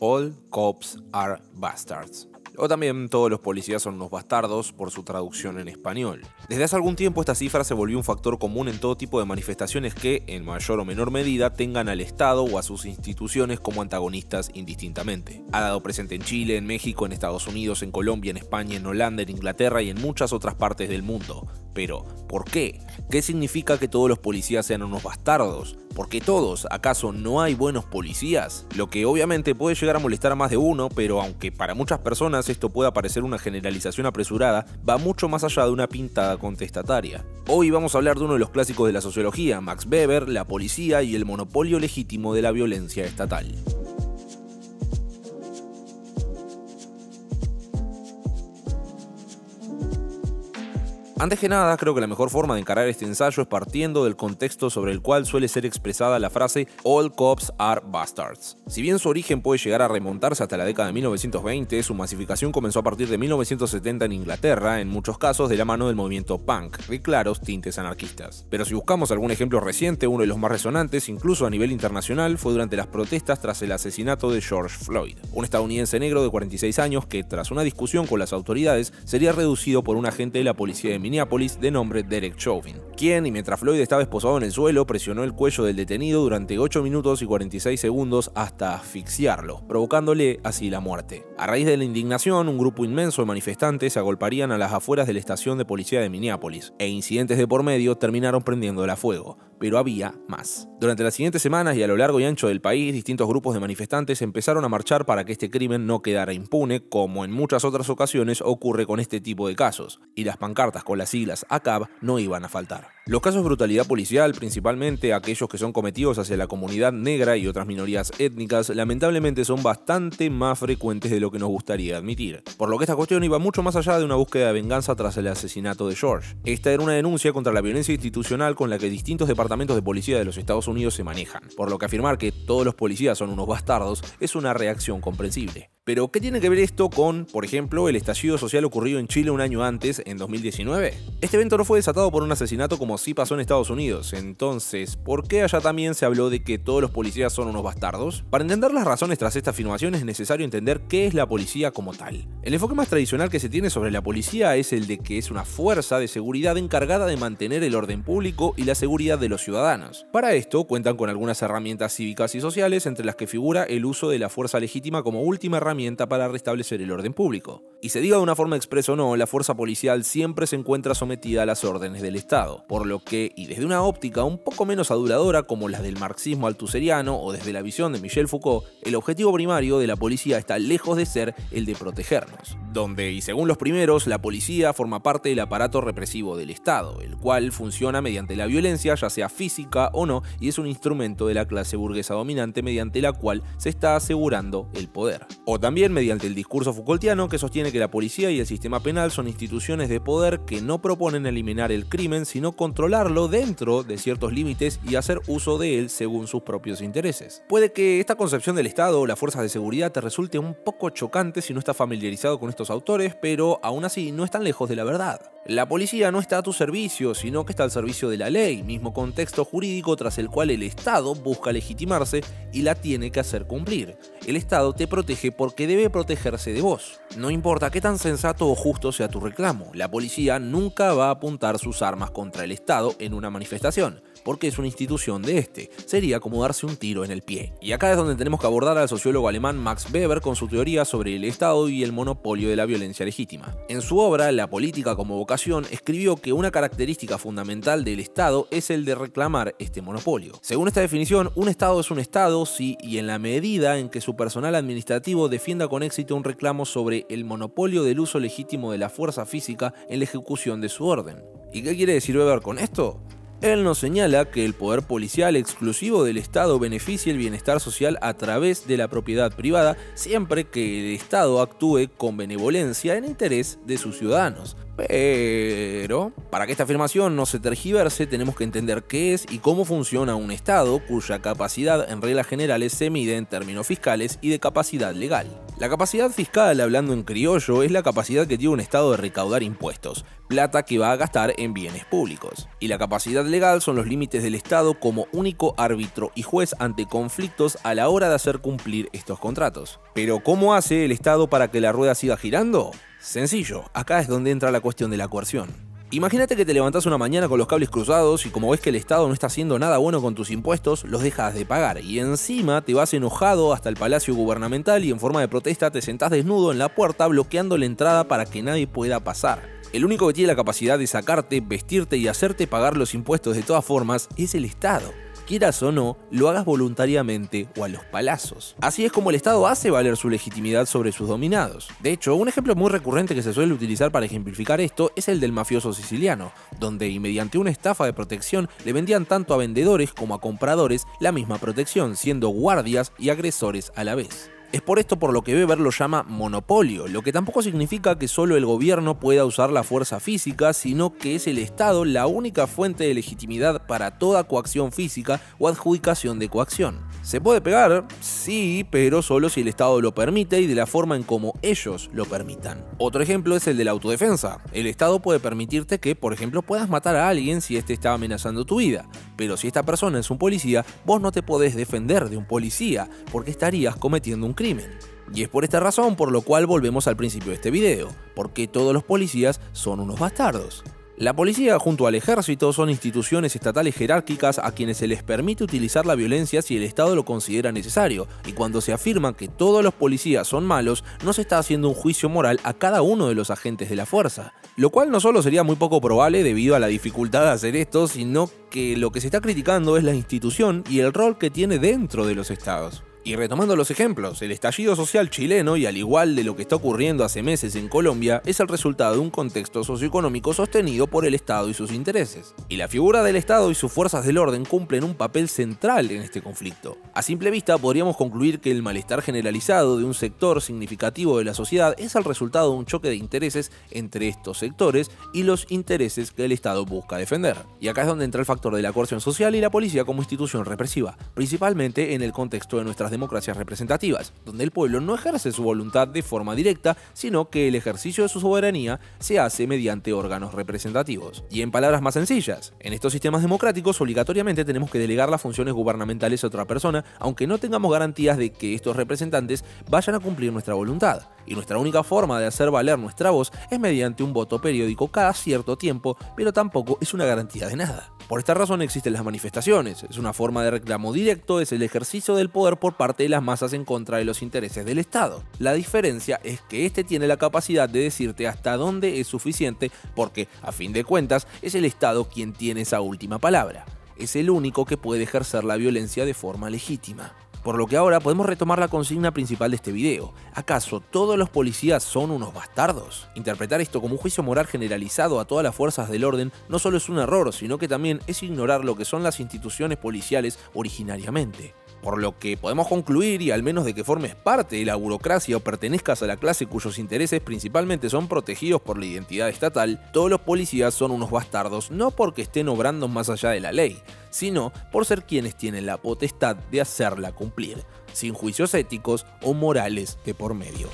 All cops are bastards. O también todos los policías son unos bastardos por su traducción en español. Desde hace algún tiempo esta cifra se volvió un factor común en todo tipo de manifestaciones que, en mayor o menor medida, tengan al Estado o a sus instituciones como antagonistas indistintamente. Ha dado presente en Chile, en México, en Estados Unidos, en Colombia, en España, en Holanda, en Inglaterra y en muchas otras partes del mundo. Pero, ¿por qué? ¿Qué significa que todos los policías sean unos bastardos? ¿Por qué todos? ¿Acaso no hay buenos policías? Lo que obviamente puede llegar a molestar a más de uno, pero aunque para muchas personas esto pueda parecer una generalización apresurada, va mucho más allá de una pintada contestataria. Hoy vamos a hablar de uno de los clásicos de la sociología, Max Weber, la policía y el monopolio legítimo de la violencia estatal. Antes que nada, creo que la mejor forma de encarar este ensayo es partiendo del contexto sobre el cual suele ser expresada la frase All cops are bastards. Si bien su origen puede llegar a remontarse hasta la década de 1920, su masificación comenzó a partir de 1970 en Inglaterra, en muchos casos de la mano del movimiento punk, de claros tintes anarquistas. Pero si buscamos algún ejemplo reciente, uno de los más resonantes, incluso a nivel internacional, fue durante las protestas tras el asesinato de George Floyd, un estadounidense negro de 46 años que, tras una discusión con las autoridades, sería reducido por un agente de la policía de Minneapolis de nombre Derek Chauvin, quien, y mientras Floyd estaba esposado en el suelo, presionó el cuello del detenido durante 8 minutos y 46 segundos hasta asfixiarlo, provocándole así la muerte. A raíz de la indignación, un grupo inmenso de manifestantes se agolparían a las afueras de la estación de policía de Minneapolis, e incidentes de por medio terminaron prendiéndola a fuego, pero había más. Durante las siguientes semanas y a lo largo y ancho del país, distintos grupos de manifestantes empezaron a marchar para que este crimen no quedara impune, como en muchas otras ocasiones ocurre con este tipo de casos, y las pancartas con las siglas ACAB no iban a faltar. Los casos de brutalidad policial, principalmente aquellos que son cometidos hacia la comunidad negra y otras minorías étnicas, lamentablemente son bastante más frecuentes de lo que nos gustaría admitir. Por lo que esta cuestión iba mucho más allá de una búsqueda de venganza tras el asesinato de George. Esta era una denuncia contra la violencia institucional con la que distintos departamentos de policía de los Estados Unidos se manejan, por lo que afirmar que todos los policías son unos bastardos es una reacción comprensible. Pero, ¿qué tiene que ver esto con, por ejemplo, el estallido social ocurrido en Chile un año antes, en 2019? Este evento no fue desatado por un asesinato como sí pasó en Estados Unidos, entonces, ¿por qué allá también se habló de que todos los policías son unos bastardos? Para entender las razones tras esta afirmación es necesario entender qué es la policía como tal. El enfoque más tradicional que se tiene sobre la policía es el de que es una fuerza de seguridad encargada de mantener el orden público y la seguridad de los ciudadanos. Para esto cuentan con algunas herramientas cívicas y sociales, entre las que figura el uso de la fuerza legítima como última herramienta para restablecer el orden público. Y se diga de una forma expresa o no, la fuerza policial siempre se encuentra sometida a las órdenes del Estado, por lo que, y desde una óptica un poco menos aduladora como las del marxismo altuseriano o desde la visión de Michel Foucault, el objetivo primario de la policía está lejos de ser el de protegernos, donde, y según los primeros, la policía forma parte del aparato represivo del Estado, el cual funciona mediante la violencia, ya sea física o no, y es un instrumento de la clase burguesa dominante mediante la cual se está asegurando el poder. También mediante el discurso Foucaultiano que sostiene que la policía y el sistema penal son instituciones de poder que no proponen eliminar el crimen, sino controlarlo dentro de ciertos límites y hacer uso de él según sus propios intereses. Puede que esta concepción del Estado o las fuerzas de seguridad te resulte un poco chocante si no estás familiarizado con estos autores, pero aún así no están lejos de la verdad. La policía no está a tu servicio, sino que está al servicio de la ley, mismo contexto jurídico tras el cual el Estado busca legitimarse y la tiene que hacer cumplir. El Estado te protege porque debe protegerse de vos. No importa qué tan sensato o justo sea tu reclamo, la policía nunca va a apuntar sus armas contra el Estado en una manifestación porque es una institución de este. Sería como darse un tiro en el pie. Y acá es donde tenemos que abordar al sociólogo alemán Max Weber con su teoría sobre el Estado y el monopolio de la violencia legítima. En su obra, La política como vocación, escribió que una característica fundamental del Estado es el de reclamar este monopolio. Según esta definición, un Estado es un Estado si y en la medida en que su personal administrativo defienda con éxito un reclamo sobre el monopolio del uso legítimo de la fuerza física en la ejecución de su orden. ¿Y qué quiere decir Weber con esto? Él nos señala que el poder policial exclusivo del Estado beneficia el bienestar social a través de la propiedad privada siempre que el Estado actúe con benevolencia en interés de sus ciudadanos. Pero, para que esta afirmación no se tergiverse, tenemos que entender qué es y cómo funciona un Estado cuya capacidad en reglas generales se mide en términos fiscales y de capacidad legal. La capacidad fiscal, hablando en criollo, es la capacidad que tiene un Estado de recaudar impuestos, plata que va a gastar en bienes públicos. Y la capacidad legal son los límites del Estado como único árbitro y juez ante conflictos a la hora de hacer cumplir estos contratos. Pero ¿cómo hace el Estado para que la rueda siga girando? Sencillo, acá es donde entra la cuestión de la coerción. Imagínate que te levantás una mañana con los cables cruzados y como ves que el Estado no está haciendo nada bueno con tus impuestos, los dejas de pagar y encima te vas enojado hasta el palacio gubernamental y en forma de protesta te sentás desnudo en la puerta bloqueando la entrada para que nadie pueda pasar. El único que tiene la capacidad de sacarte, vestirte y hacerte pagar los impuestos de todas formas es el Estado quieras o no, lo hagas voluntariamente o a los palazos. Así es como el Estado hace valer su legitimidad sobre sus dominados. De hecho, un ejemplo muy recurrente que se suele utilizar para ejemplificar esto es el del mafioso siciliano, donde y mediante una estafa de protección le vendían tanto a vendedores como a compradores la misma protección, siendo guardias y agresores a la vez. Es por esto por lo que Weber lo llama monopolio, lo que tampoco significa que solo el gobierno pueda usar la fuerza física, sino que es el Estado la única fuente de legitimidad para toda coacción física o adjudicación de coacción. ¿Se puede pegar? Sí, pero solo si el Estado lo permite y de la forma en como ellos lo permitan. Otro ejemplo es el de la autodefensa. El Estado puede permitirte que, por ejemplo, puedas matar a alguien si éste está amenazando tu vida. Pero si esta persona es un policía, vos no te podés defender de un policía, porque estarías cometiendo un crimen. Y es por esta razón por lo cual volvemos al principio de este video, porque todos los policías son unos bastardos. La policía junto al ejército son instituciones estatales jerárquicas a quienes se les permite utilizar la violencia si el Estado lo considera necesario, y cuando se afirma que todos los policías son malos, no se está haciendo un juicio moral a cada uno de los agentes de la fuerza. Lo cual no solo sería muy poco probable debido a la dificultad de hacer esto, sino que lo que se está criticando es la institución y el rol que tiene dentro de los estados. Y retomando los ejemplos, el estallido social chileno, y al igual de lo que está ocurriendo hace meses en Colombia, es el resultado de un contexto socioeconómico sostenido por el Estado y sus intereses. Y la figura del Estado y sus fuerzas del orden cumplen un papel central en este conflicto. A simple vista podríamos concluir que el malestar generalizado de un sector significativo de la sociedad es el resultado de un choque de intereses entre estos sectores y los intereses que el Estado busca defender. Y acá es donde entra el factor de la coerción social y la policía como institución represiva, principalmente en el contexto de democracias representativas, donde el pueblo no ejerce su voluntad de forma directa, sino que el ejercicio de su soberanía se hace mediante órganos representativos. Y en palabras más sencillas, en estos sistemas democráticos obligatoriamente tenemos que delegar las funciones gubernamentales a otra persona, aunque no tengamos garantías de que estos representantes vayan a cumplir nuestra voluntad. Y nuestra única forma de hacer valer nuestra voz es mediante un voto periódico cada cierto tiempo, pero tampoco es una garantía de nada. Por esta razón existen las manifestaciones, es una forma de reclamo directo, es el ejercicio del poder por parte de las masas en contra de los intereses del Estado. La diferencia es que este tiene la capacidad de decirte hasta dónde es suficiente porque, a fin de cuentas, es el Estado quien tiene esa última palabra. Es el único que puede ejercer la violencia de forma legítima. Por lo que ahora podemos retomar la consigna principal de este video. ¿Acaso todos los policías son unos bastardos? Interpretar esto como un juicio moral generalizado a todas las fuerzas del orden no solo es un error, sino que también es ignorar lo que son las instituciones policiales originariamente. Por lo que podemos concluir, y al menos de que formes parte de la burocracia o pertenezcas a la clase cuyos intereses principalmente son protegidos por la identidad estatal, todos los policías son unos bastardos no porque estén obrando más allá de la ley, sino por ser quienes tienen la potestad de hacerla cumplir, sin juicios éticos o morales de por medio.